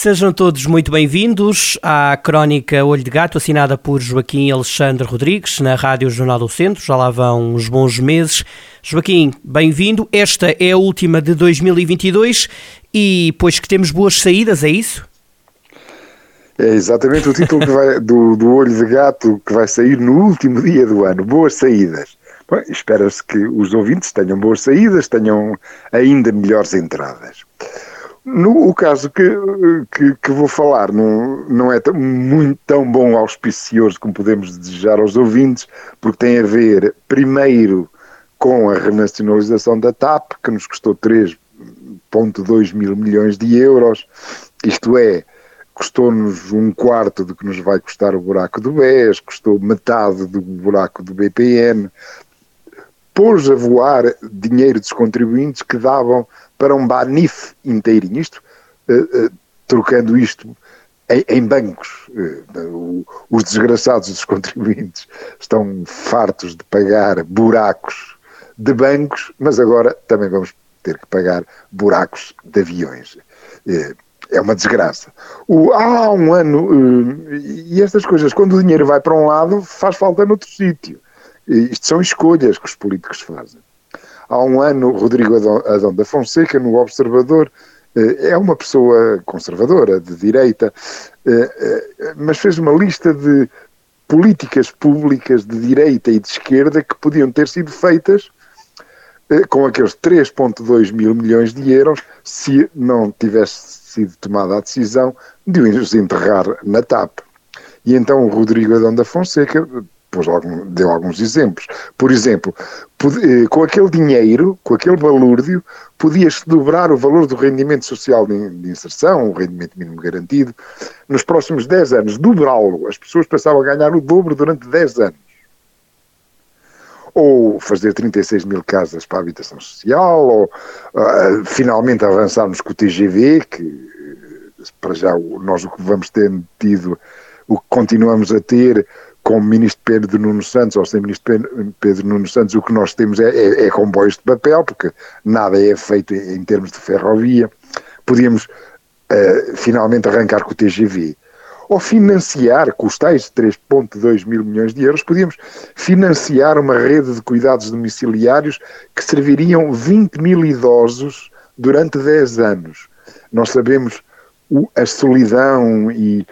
Sejam todos muito bem-vindos à crónica Olho de Gato, assinada por Joaquim Alexandre Rodrigues, na Rádio Jornal do Centro. Já lá vão uns bons meses. Joaquim, bem-vindo. Esta é a última de 2022 e, pois que temos boas saídas, é isso? É exatamente o título vai, do, do Olho de Gato que vai sair no último dia do ano. Boas saídas. Espera-se que os ouvintes tenham boas saídas, tenham ainda melhores entradas. No o caso que, que, que, vou falar não, não é muito tão bom auspicioso como podemos desejar aos ouvintes, porque tem a ver, primeiro, com a renacionalização da TAP, que nos custou 3,2 mil milhões de euros, isto é, custou-nos um quarto do que nos vai custar o buraco do BES, custou metade do buraco do BPN, pôs a voar dinheiro dos contribuintes que davam para um Banif inteirinho. Isto, uh, uh, trocando isto em, em bancos. Uh, os desgraçados dos contribuintes estão fartos de pagar buracos de bancos, mas agora também vamos ter que pagar buracos de aviões. É uma desgraça. O, há um ano, e estas coisas, quando o dinheiro vai para um lado, faz falta noutro sítio. Isto são escolhas que os políticos fazem. Há um ano, Rodrigo Adão da Fonseca, no Observador, eh, é uma pessoa conservadora, de direita, eh, eh, mas fez uma lista de políticas públicas de direita e de esquerda que podiam ter sido feitas com aqueles 3,2 mil milhões de euros se não tivesse sido tomada a decisão de os enterrar na TAP. E então o Rodrigo Adão da Fonseca deu alguns exemplos. Por exemplo, eh, com aquele dinheiro, com aquele balúrdio, podia-se dobrar o valor do rendimento social de inserção, o rendimento mínimo garantido, nos próximos 10 anos, dobrá-lo. As pessoas passavam a ganhar o dobro durante 10 anos. Ou fazer 36 mil casas para a habitação social, ou uh, finalmente avançarmos com o TGV, que para já nós o que vamos ter tido, o que continuamos a ter, com o ministro Pedro Nuno Santos ou sem ministro Pedro Nuno Santos, o que nós temos é, é, é comboios de papel, porque nada é feito em, em termos de ferrovia. Podíamos uh, finalmente arrancar com o TGV. Ou financiar, com os tais 3,2 mil milhões de euros, podíamos financiar uma rede de cuidados domiciliários que serviriam 20 mil idosos durante 10 anos. Nós sabemos o, a solidão e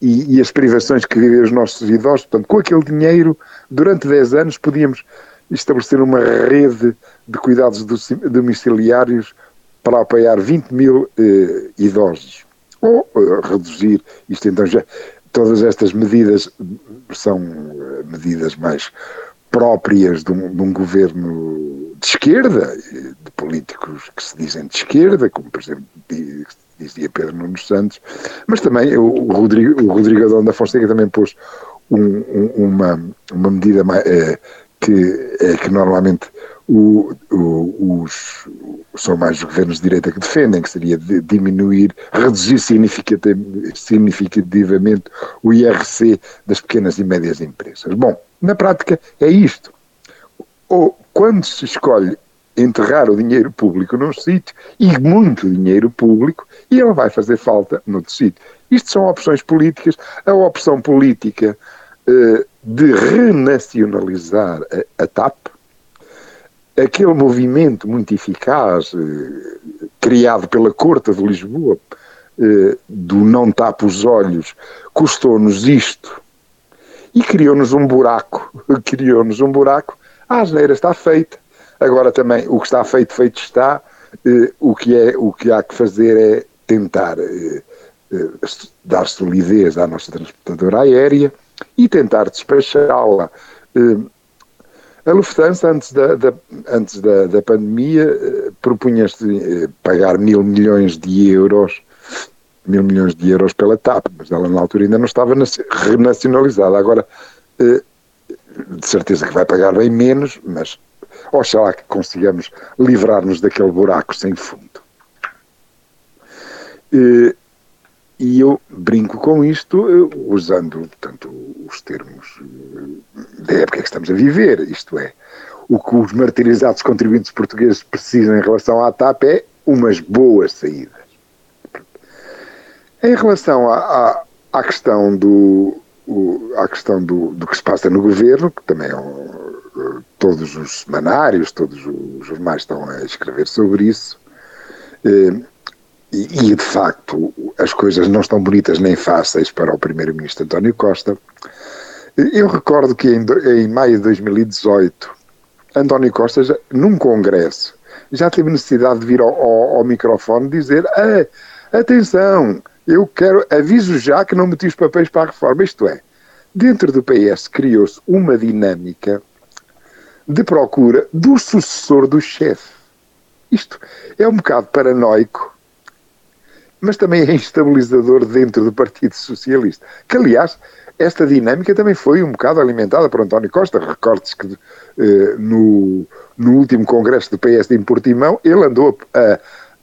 e, e, as privações que vivem os nossos idosos. Portanto, com aquele dinheiro, durante 10 anos, podíamos estabelecer uma rede de cuidados domiciliários para apoiar 20 mil eh, idosos. Ou eh, reduzir, isto então já, todas estas medidas são eh, medidas mais próprias de um, de um, governo de esquerda, de políticos que se dizem de esquerda, como por exemplo dizia Pedro Nuno Santos, mas também o Rodrigo, o Rodrigo Adão da Fonseca também pôs um, um, uma, uma medida é, que é que normalmente o, o, os, são mais os governos de direita que defendem, que seria de diminuir, reduzir significativamente o IRC das pequenas e médias empresas. Bom, na prática é isto. Ou quando se escolhe enterrar o dinheiro público num sítio e muito dinheiro público e ele vai fazer falta noutro sítio. Isto são opções políticas. A opção política uh, de renacionalizar a, a, TAP, aquele movimento muito eficaz uh, criado pela Corte de Lisboa, uh, do não tapa os olhos, custou-nos isto e criou-nos um buraco. criou-nos um buraco. A asneira está feita Agora também o que está feito, feito está. Eh, o, que é, o que há que fazer é tentar eh, eh, dar solidez à nossa transportadora aérea e tentar despachá-la. A Lufthansa, antes da, da antes da, da pandemia, propunha-se pagar mil milhões de euros, mil milhões de euros pela TAP, mas ela na altura ainda não estava renacionalizada. Agora de certeza que vai pagar bem menos, mas oxalá que consigamos livrar-nos daquele buraco sem fundo. E, e eu brinco com isto usando, portanto, os termos da época que estamos a viver, isto é, o que os martirizados contribuintes portugueses precisam em relação à TAP é umas boas saídas. Em relação à, questão do, o, questão do, do, que se passa no governo, que também é um, todos os semanários, todos os jornais estão a escrever sobre isso, eh, e, e, de facto as coisas não estão bonitas nem fáceis para o primeiro-ministro António Costa. Eu recordo que em, em maio de 2018, António Costa, já, num congresso, já teve necessidade de vir ao, ao, ao microfone dizer: ah, atenção, eu quero, aviso já que não meti os papéis para a reforma. Isto é, dentro do PS criou-se uma dinâmica de procura do sucessor do chefe. Isto é um bocado paranoico, mas também é instabilizador dentro do Partido Socialista. Que, aliás, esta dinâmica também foi um bocado alimentada por António Costa. Recordes que eh, no, no último congresso do PS em Portimão ele andou a,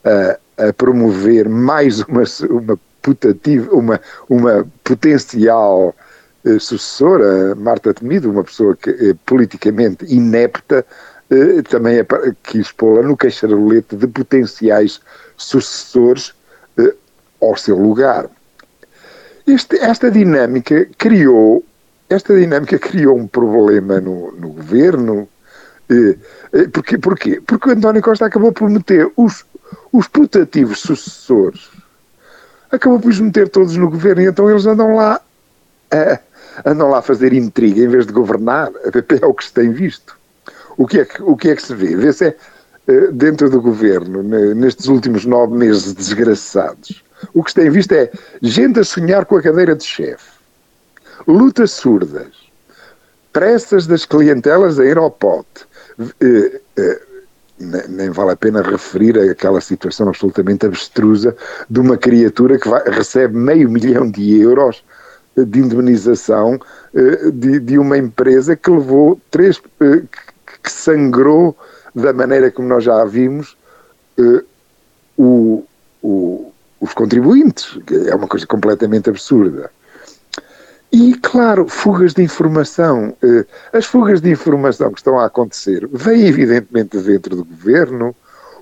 a, a promover mais uma, uma putativa, uma, uma potencial sucessora, Marta Temido, uma pessoa que, eh, politicamente inepta, eh, também é, quis pô-la no queixarolete de potenciais sucessores eh, ao seu lugar. Este, esta dinâmica criou esta dinâmica criou um problema no, no governo. Eh, eh, porquê? porquê? Porque o António Costa acabou por meter os, os putativos sucessores acabou por os meter todos no governo e então eles andam lá a, andam lá a fazer intriga em vez de governar. É o que se tem visto. O que é que, o que, é que se vê? Vê-se é, eh, dentro do governo, nestes últimos nove meses desgraçados, o que se tem visto é gente a sonhar com a cadeira de chefe, lutas surdas, pressas das clientelas a ir ao pote, eh, eh, nem vale a pena referir aquela situação absolutamente abstrusa de uma criatura que vai, recebe meio milhão de euros de indemnização eh, de, de uma empresa que levou três, eh, que sangrou da maneira como nós já vimos eh, o, o, os contribuintes, é uma coisa completamente absurda. E, claro, fugas de informação. As fugas de informação que estão a acontecer vêm, evidentemente, dentro do governo.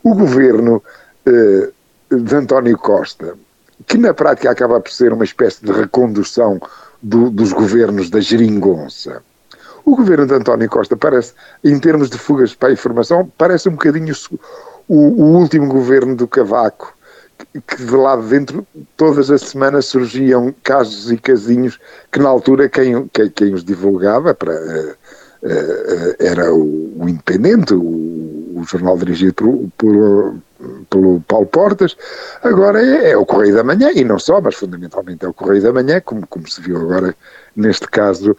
O governo de António Costa, que na prática acaba por ser uma espécie de recondução do, dos governos da geringonça. O governo de António Costa parece, em termos de fugas para a informação, parece um bocadinho o, o último governo do Cavaco, que de lá de dentro todas as semanas surgiam casos e casinhos que na altura quem, quem, quem os divulgava para, uh, uh, era o, o Independente, o, o, jornal dirigido por, por, Paulo Portas, agora é, é, o Correio da Manhã, e não só, mas fundamentalmente é o Correio da Manhã, como, como se viu agora neste caso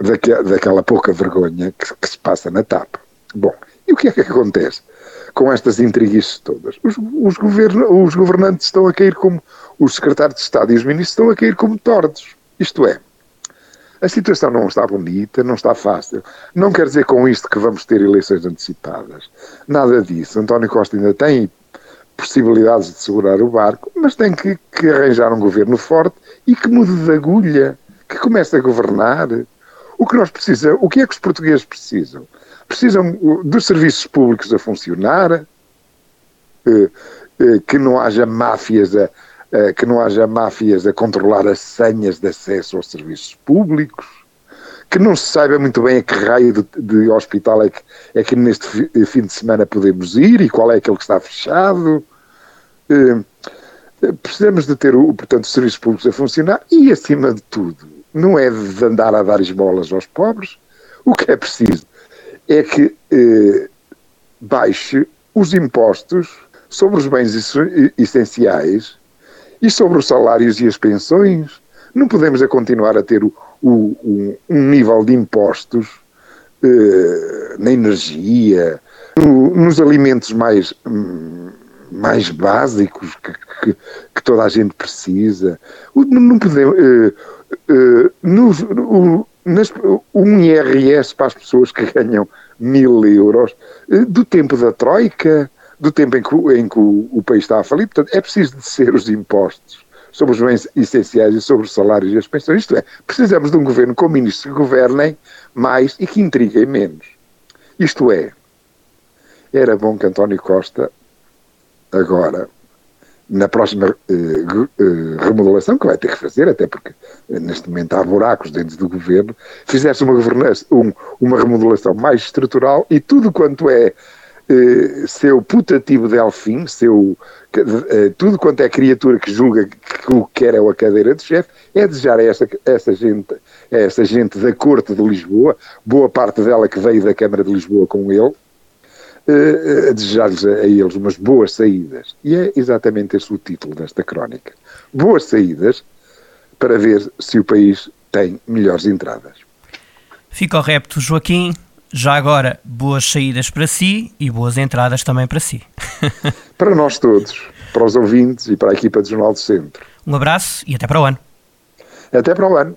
daque, daquela pouca vergonha que, que se passa na TAP. Bom, e o que é que acontece? com estas intriguices todas. Os, os, os governantes estão a cair como. Os secretários de Estado e os ministros estão a cair como tordos. Isto é, a situação não está bonita, não está fácil. Não quer dizer com isto que vamos ter eleições antecipadas. Nada disso. António Costa ainda tem possibilidades de segurar o barco, mas tem que, que arranjar um governo forte e que mude de agulha, que comece a governar. O que nós precisamos, o que é que os portugueses precisam? precisam dos serviços públicos a funcionar, eh, eh, que não haja máfias a, que não haja máfias a controlar as senhas de acesso aos serviços públicos, que não se saiba muito bem a que raio de, de hospital é que, é que neste fim de semana podemos ir e qual é aquele que está fechado. Eh, precisamos de ter, portanto, os serviços públicos a funcionar e, acima de tudo, não é de andar a dar esmolas aos pobres. O que é preciso é que eh, baixe os impostos sobre os bens essenciais e sobre os salários e as pensões. Não podemos a continuar a ter o, o, um nível de impostos eh, na energia, no, nos alimentos mais, mais básicos que, que, que, toda a gente precisa. Não podemos. Eh, eh, no, nas, um IRS para as pessoas que ganham mil euros, do tempo da Troika, do tempo em que, em que o, o, país está a falir. Portanto, é preciso descer os impostos sobre os bens essenciais e sobre os salários e as pensões. Isto é, precisamos de um governo com ministros que governem mais e que intriguem menos. Isto é, era bom que António Costa, agora, na próxima uh, uh, remodelação que vai ter que fazer, até porque uh, neste momento há buracos dentro do governo, fizesse uma, um, uma remodelação mais estrutural e tudo quanto é seu putativo delfim, seu, tudo quanto é criatura que julga que o que quer é a cadeira de chefe, é desejar a essa, gente, a gente da Corte de Lisboa, boa parte dela que veio da Câmara de Lisboa com ele, a desejar-lhes a, a, eles umas boas saídas. E é exatamente esse o título desta crónica. Boas saídas para ver se o país tem melhores entradas. Fica o repto, Joaquim. Já agora, boas saídas para si e boas entradas também para si. para nós todos, para os ouvintes e para a equipa do Jornal do Centro. Um abraço e até para o ano. Até para o ano.